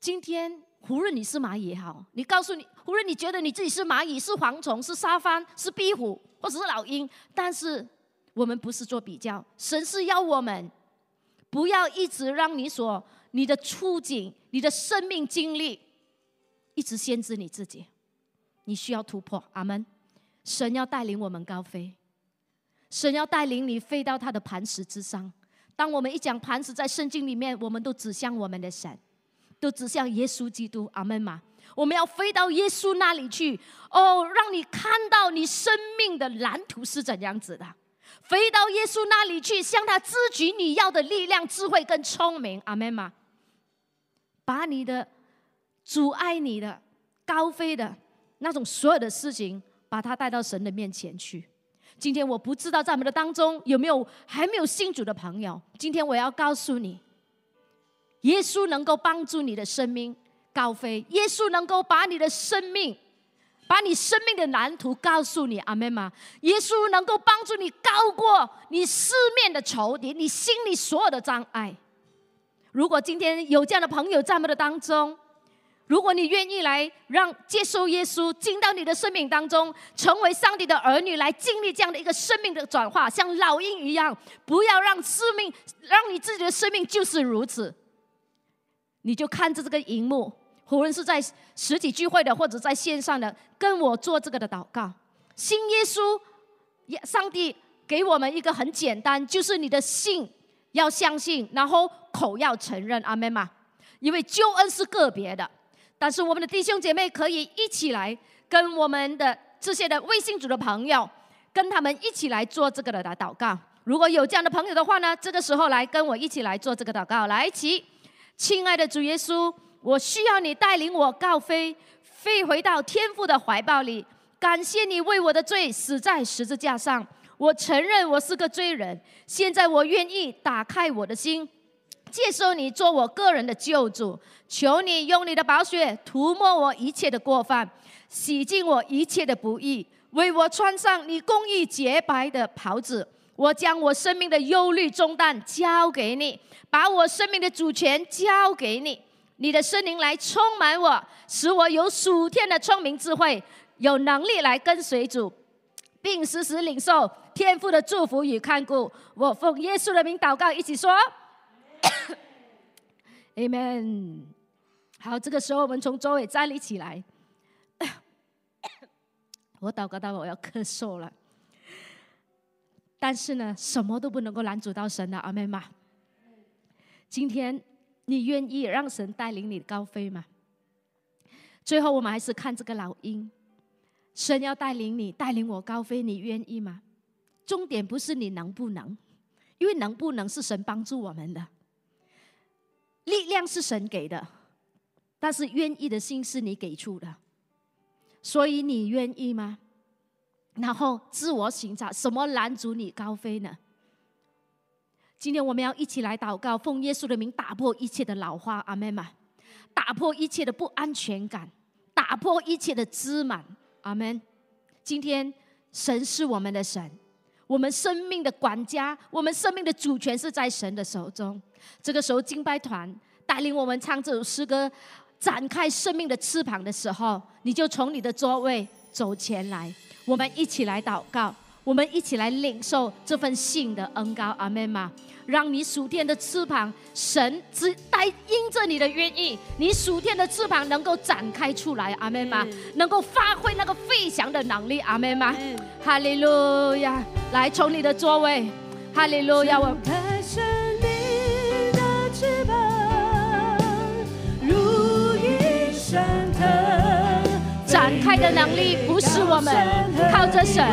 今天无论你是蚂蚁也好，你告诉你，无论你觉得你自己是蚂蚁、是蝗虫、是沙帆、是壁虎，或者是老鹰，但是。我们不是做比较，神是要我们不要一直让你所你的处境、你的生命经历一直限制你自己。你需要突破，阿门。神要带领我们高飞，神要带领你飞到他的磐石之上。当我们一讲磐石在圣经里面，我们都指向我们的神，都指向耶稣基督，阿门吗？我们要飞到耶稣那里去，哦，让你看到你生命的蓝图是怎样子的。飞到耶稣那里去，向他支取你要的力量、智慧跟聪明，阿门吗？把你的阻碍你的高飞的那种所有的事情，把它带到神的面前去。今天我不知道在我们的当中有没有还没有信主的朋友。今天我要告诉你，耶稣能够帮助你的生命高飞，耶稣能够把你的生命。把你生命的蓝图告诉你，阿门吗？耶稣能够帮助你高过你四面的仇敌，你心里所有的障碍。如果今天有这样的朋友在我们的当中，如果你愿意来让接受耶稣进到你的生命当中，成为上帝的儿女，来经历这样的一个生命的转化，像老鹰一样，不要让生命让你自己的生命就是如此，你就看着这个荧幕。无论是在实体聚会的，或者在线上的，跟我做这个的祷告。信耶稣，上帝给我们一个很简单，就是你的信要相信，然后口要承认。阿门吗？因为救恩是个别的，但是我们的弟兄姐妹可以一起来跟我们的这些的微信组的朋友，跟他们一起来做这个的祷告。如果有这样的朋友的话呢，这个时候来跟我一起来做这个祷告。来，起，亲爱的主耶稣。我需要你带领我高飞，飞回到天父的怀抱里。感谢你为我的罪死在十字架上。我承认我是个罪人，现在我愿意打开我的心，接受你做我个人的救主。求你用你的宝血涂抹我一切的过犯，洗净我一切的不义，为我穿上你公义洁白的袍子。我将我生命的忧虑重担交给你，把我生命的主权交给你。你的圣灵来充满我，使我有属天的聪明智慧，有能力来跟随主，并时时领受天父的祝福与看顾。我奉耶稣的名祷告，一起说 Amen。好，这个时候我们从周围站立起来。我祷告到我要咳嗽了。但是呢，什么都不能够拦阻到神的阿妹吗？今天你愿意让神带领你高飞吗？最后我们还是看这个老鹰，神要带领你，带领我高飞，你愿意吗？重点不是你能不能，因为能不能是神帮助我们的，力量是神给的，但是愿意的心是你给出的，所以你愿意吗？然后自我寻找，什么拦阻你高飞呢？今天我们要一起来祷告，奉耶稣的名打破一切的老化，阿门吗？打破一切的不安全感，打破一切的滋满，阿门。今天神是我们的神，我们生命的管家，我们生命的主权是在神的手中。这个时候，敬拜团带领我们唱这首诗歌，展开生命的翅膀的时候，你就从你的座位走前来。我们一起来祷告，我们一起来领受这份信的恩高，阿门吗？让你属天的翅膀，神只带因着你的愿意，你属天的翅膀能够展开出来，阿妹吗？能够发挥那个飞翔的能力，阿妹吗？哈利路亚！来，从你的座位，哈利路亚！我。展开的能力不是我们靠着神，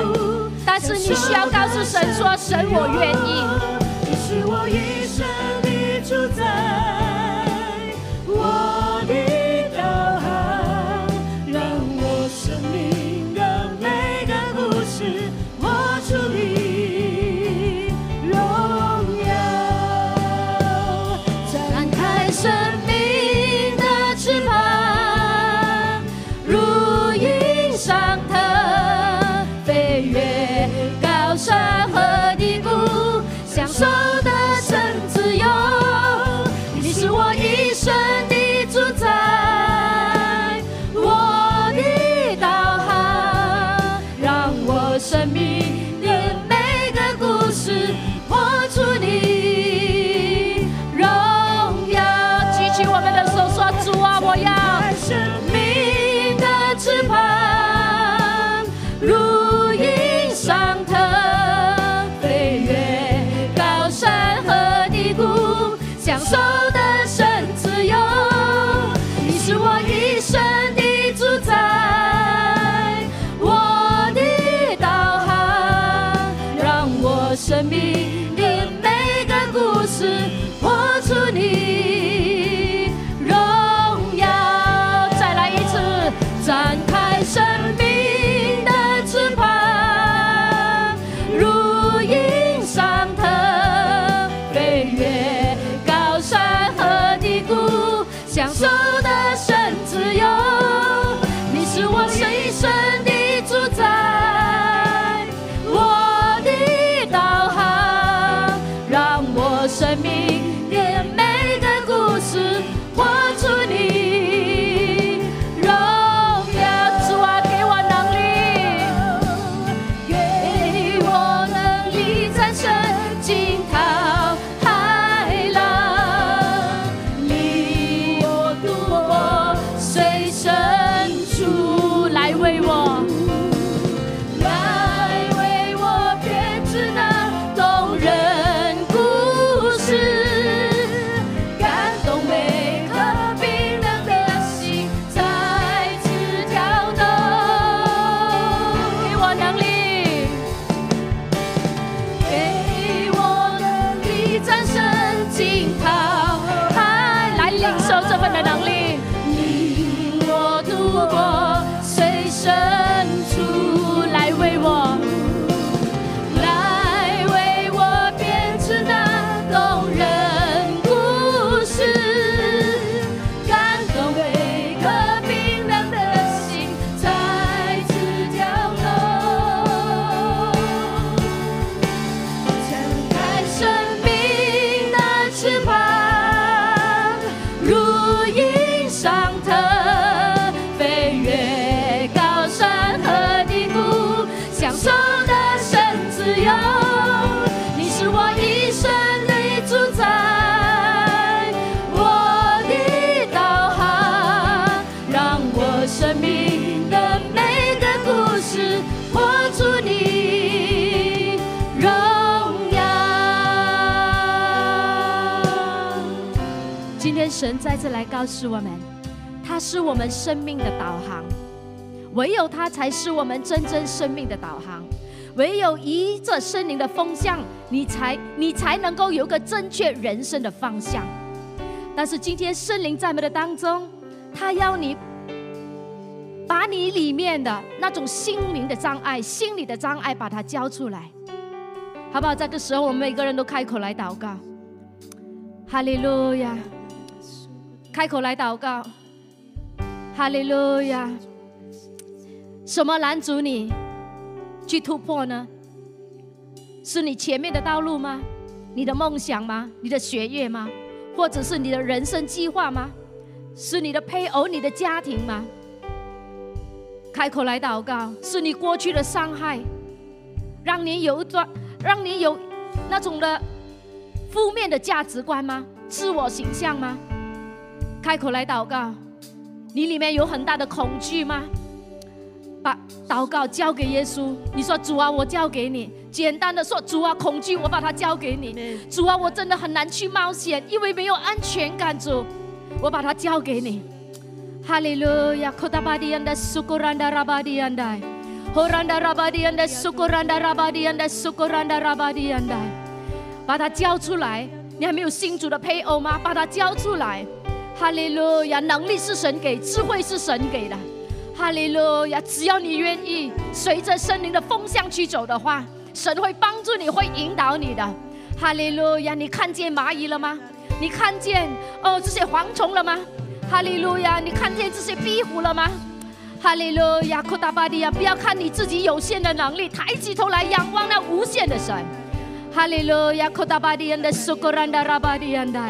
但是你需要告诉神说：“神，我愿意。”是我一再次来告诉我们，他是我们生命的导航，唯有他才是我们真正生命的导航。唯有依着圣灵的风向，你才你才能够有个正确人生的方向。但是今天圣灵在我们的当中，他要你把你里面的那种心灵的障碍、心理的障碍，把它交出来，好不好？这个时候，我们每个人都开口来祷告，哈利路亚！开口来祷告，哈利路亚！什么拦阻你？去突破呢？是你前面的道路吗？你的梦想吗？你的学业吗？或者是你的人生计划吗？是你的配偶、你的家庭吗？开口来祷告，是你过去的伤害，让你有一段，让你有那种的负面的价值观吗？自我形象吗？开口来祷告，你里面有很大的恐惧吗？把祷告交给耶稣，你说主啊，我交给你。简单的说，主啊，恐惧我把它交给你。主啊，我真的很难去冒险，因为没有安全感。主，我把它交给你。哈利路亚，库达巴迪安的苏古兰达拉巴迪安代，霍兰达拉巴迪安的苏古兰达拉巴迪安的苏古兰达拉巴迪安代，把它交出来。你还没有新主的配偶吗？把它交出来。哈利路亚，能力是神给，智慧是神给的。哈利路亚！只要你愿意随着森林的风向去走的话，神会帮助你，会引导你的。哈利路亚！你看见蚂蚁了吗？你看见哦这些蝗虫了吗？哈利路亚！你看见这些壁虎了吗？哈利路亚！库达巴迪亚！不要看你自己有限的能力，抬起头来仰望那无限的神。哈利路亚！库达巴迪亚的苏格兰达拉巴迪亚的，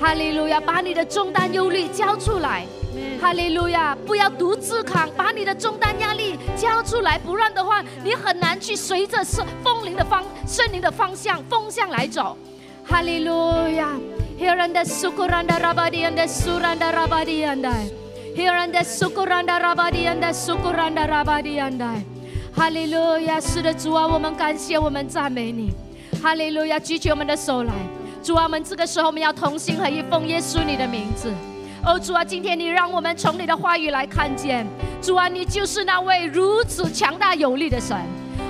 哈利路亚！把你的重担忧虑交出来。哈利路亚！不要独自扛，把你的重担压力交出来，不然的话，你很难去随着圣风灵的方、圣灵的方向、风向来走。哈利路亚！Here and the sukuranda rabadi and the suranda rabadi and I. Here and the sukuranda rabadi and the sukuranda rabadi and I. 哈利路亚！是的，主啊，我们感谢，我们赞美你。哈利路亚！举起我们的手来，主啊，我们这个时候我们要同心合意，奉耶稣你的名字。哦，主啊，今天你让我们从你的话语来看见，主啊，你就是那位如此强大有力的神。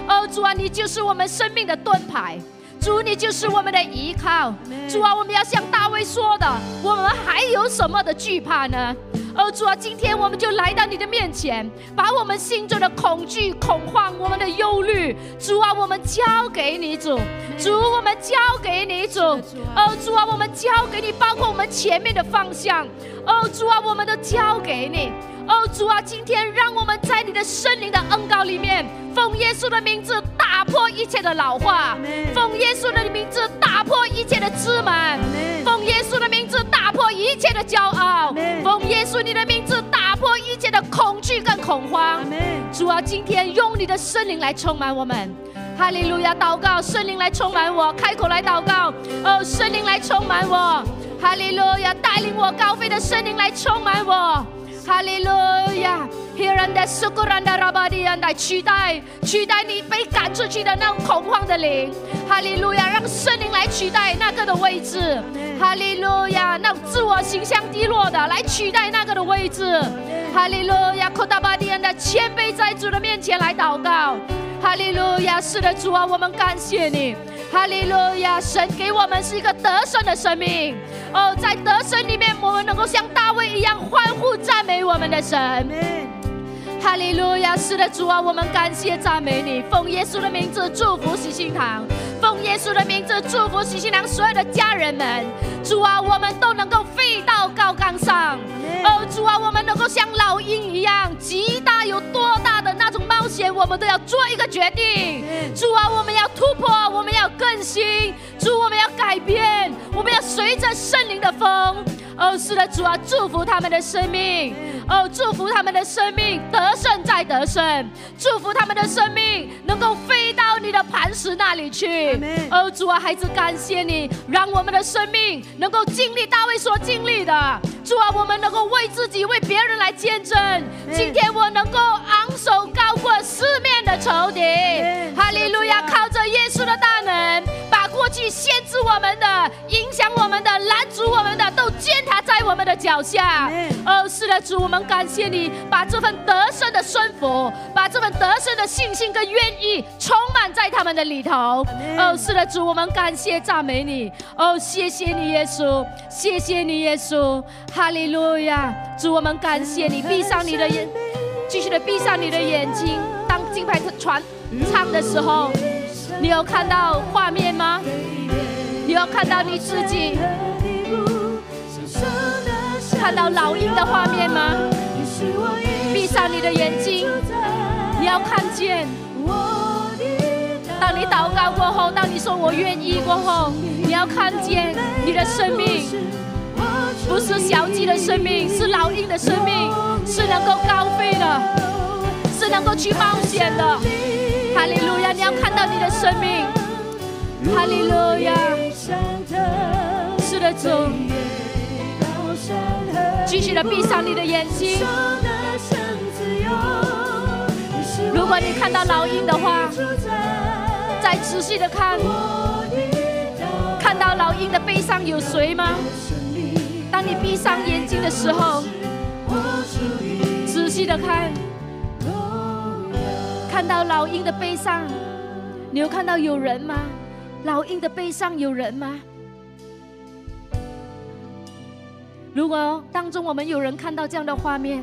哦，主啊，你就是我们生命的盾牌，主，你就是我们的依靠。主啊，我们要像大卫说的，我们还有什么的惧怕呢？哦，主啊，今天我们就来到你的面前，把我们心中的恐惧、恐慌、我们的忧虑，主啊，我们交给你，主，主，我们交给你，主。哦，主啊，我们交给你，包括我们前面的方向。哦，主啊，我们都交给你。哦，主啊，今天让我们在你的圣灵的恩膏里面，奉耶稣的名字打破一切的老化，奉耶稣的名字打破一切的枝满，奉耶稣的名字打破一切的骄傲，奉耶稣你的名字打破一切的恐惧跟恐慌。主啊，今天用你的圣灵来充满我们。哈利路亚！祷告，圣灵来充满我，开口来祷告。哦，圣灵来充满我。哈利路亚！带领我高飞的圣灵来充满我。哈利路亚！Here and Rabadi and 来取代取代你被赶出去的那种恐慌的灵。哈利路亚！让圣灵来取代那个的位置。哈利路亚！那自我形象低落的来取代那个的位置。哈利路亚！Kodabadi and 谦卑在主的面前来祷告。哈利路亚！是的，主啊，我们感谢你。哈利路亚！神给我们是一个得胜的生命哦，在得胜里面，我们能够像大卫一样欢呼赞美我们的神。哈利路亚！是的，主啊，我们感谢赞美你，奉耶稣的名字祝福喜心堂，奉耶稣的名字祝福喜新娘所有的家人们。主啊，我们都能够飞到高岗上。哦，主啊，我们能够像老鹰一样，极大有多大的那种冒险，我们都要做一个决定。主啊，我们要突破，我们要更新。主，我们要改变，我们要随着圣灵的风。哦，是的，主啊，祝福他们的生命。哦，祝福他们的生命得胜再得胜，祝福他们的生命能够飞到你的磐石那里去。哦，主啊，孩子，感谢你，让我们的生命能够经历大卫所经历的。主啊，我们能够为自己、为别人来见证。今天我能够昂首高过四面的仇敌。哈利路亚！靠着耶稣的大能，去限制我们的、影响我们的、拦阻我们的，都践踏在我们的脚下。哦，是的，主，我们感谢你，把这份得胜的顺服，把这份得胜的信心跟愿意充满在他们的里头。哦，是的，主，我们感谢赞美你。哦，谢谢你，耶稣，谢谢你，耶稣，哈利路亚。主，我们感谢你，闭上你的眼，继续的闭上你的眼睛。当金牌传唱的时候。你有看到画面吗？你有看到你自己看到老鹰的画面吗？闭上你的眼睛，你要看见。当你祷告过后，当你说我愿意过后，你要看见你的生命不是小鸡的生命，是老鹰的生命，是能够高飞的，是能够去冒险的。哈利路亚！你要看到你的生命。哈利路亚！是的，主。继续的闭上你的眼睛。如果你看到老鹰的话，再仔细的看，看到老鹰的背上有谁吗？当你闭上眼睛的时候，仔细的看。看到老鹰的背上，你有看到有人吗？老鹰的背上有人吗？如果当中我们有人看到这样的画面，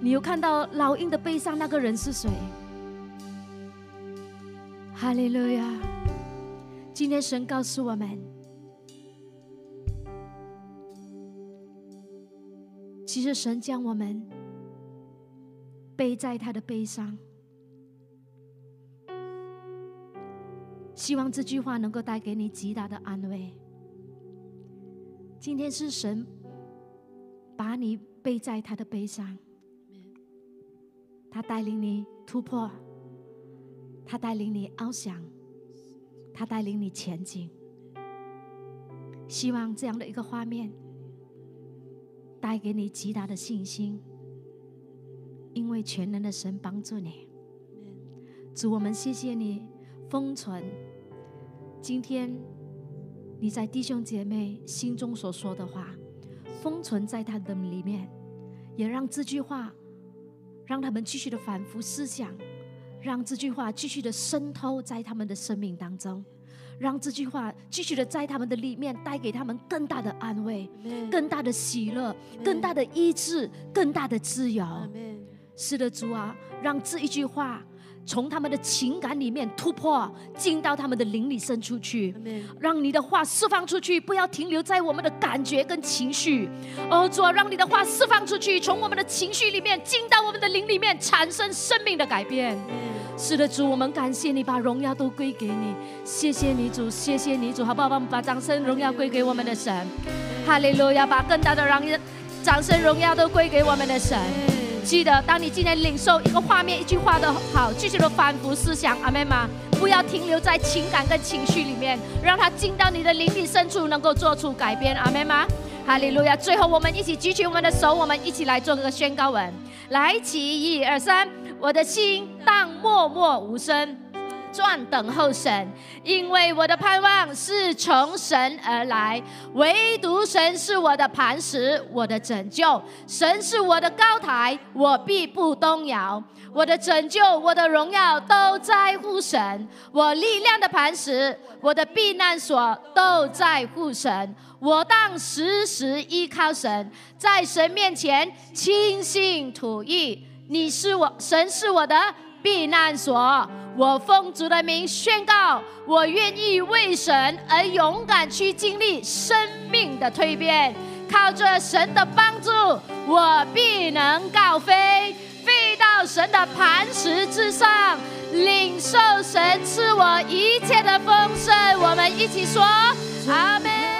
你有看到老鹰的背上那个人是谁？哈利路亚！今天神告诉我们，其实神将我们背在他的背上。希望这句话能够带给你极大的安慰。今天是神把你背在他的背上，他带领你突破，他带领你翱翔，他带领你前进。希望这样的一个画面带给你极大的信心，因为全能的神帮助你。主，我们谢谢你封存。今天你在弟兄姐妹心中所说的话，封存在他的里面，也让这句话让他们继续的反复思想，让这句话继续的渗透在他们的生命当中，让这句话继续的在他们的里面带给他们更大的安慰、更大的喜乐、更大的医治、更大的自由。是的，主啊，让这一句话。从他们的情感里面突破，进到他们的灵里深处去，让你的话释放出去，不要停留在我们的感觉跟情绪。哦，主啊，让你的话释放出去，从我们的情绪里面进到我们的灵里面，产生生命的改变。是的，主，我们感谢你，把荣耀都归给你。谢谢你，主，谢谢你，主，好不好？我们把掌声、荣耀归给我们的神。哈利路亚！把更大的让掌声、荣耀都归给我们的神。记得，当你今天领受一个画面、一句话的好，继续的反复思想，阿妹吗？不要停留在情感跟情绪里面，让它进到你的灵里深处，能够做出改变，阿妹吗？哈利路亚！最后，我们一起举起我们的手，我们一起来做个宣告文，来起，一二三，我的心当默默无声。转等候神，因为我的盼望是从神而来，唯独神是我的磐石，我的拯救，神是我的高台，我必不动摇。我的拯救，我的荣耀都在乎神，我力量的磐石，我的避难所都在乎神。我当时时依靠神，在神面前倾心吐意。你是我，神是我的避难所。我奉主的名宣告，我愿意为神而勇敢去经历生命的蜕变。靠着神的帮助，我必能高飞，飞到神的磐石之上，领受神赐我一切的丰盛。我们一起说：阿门。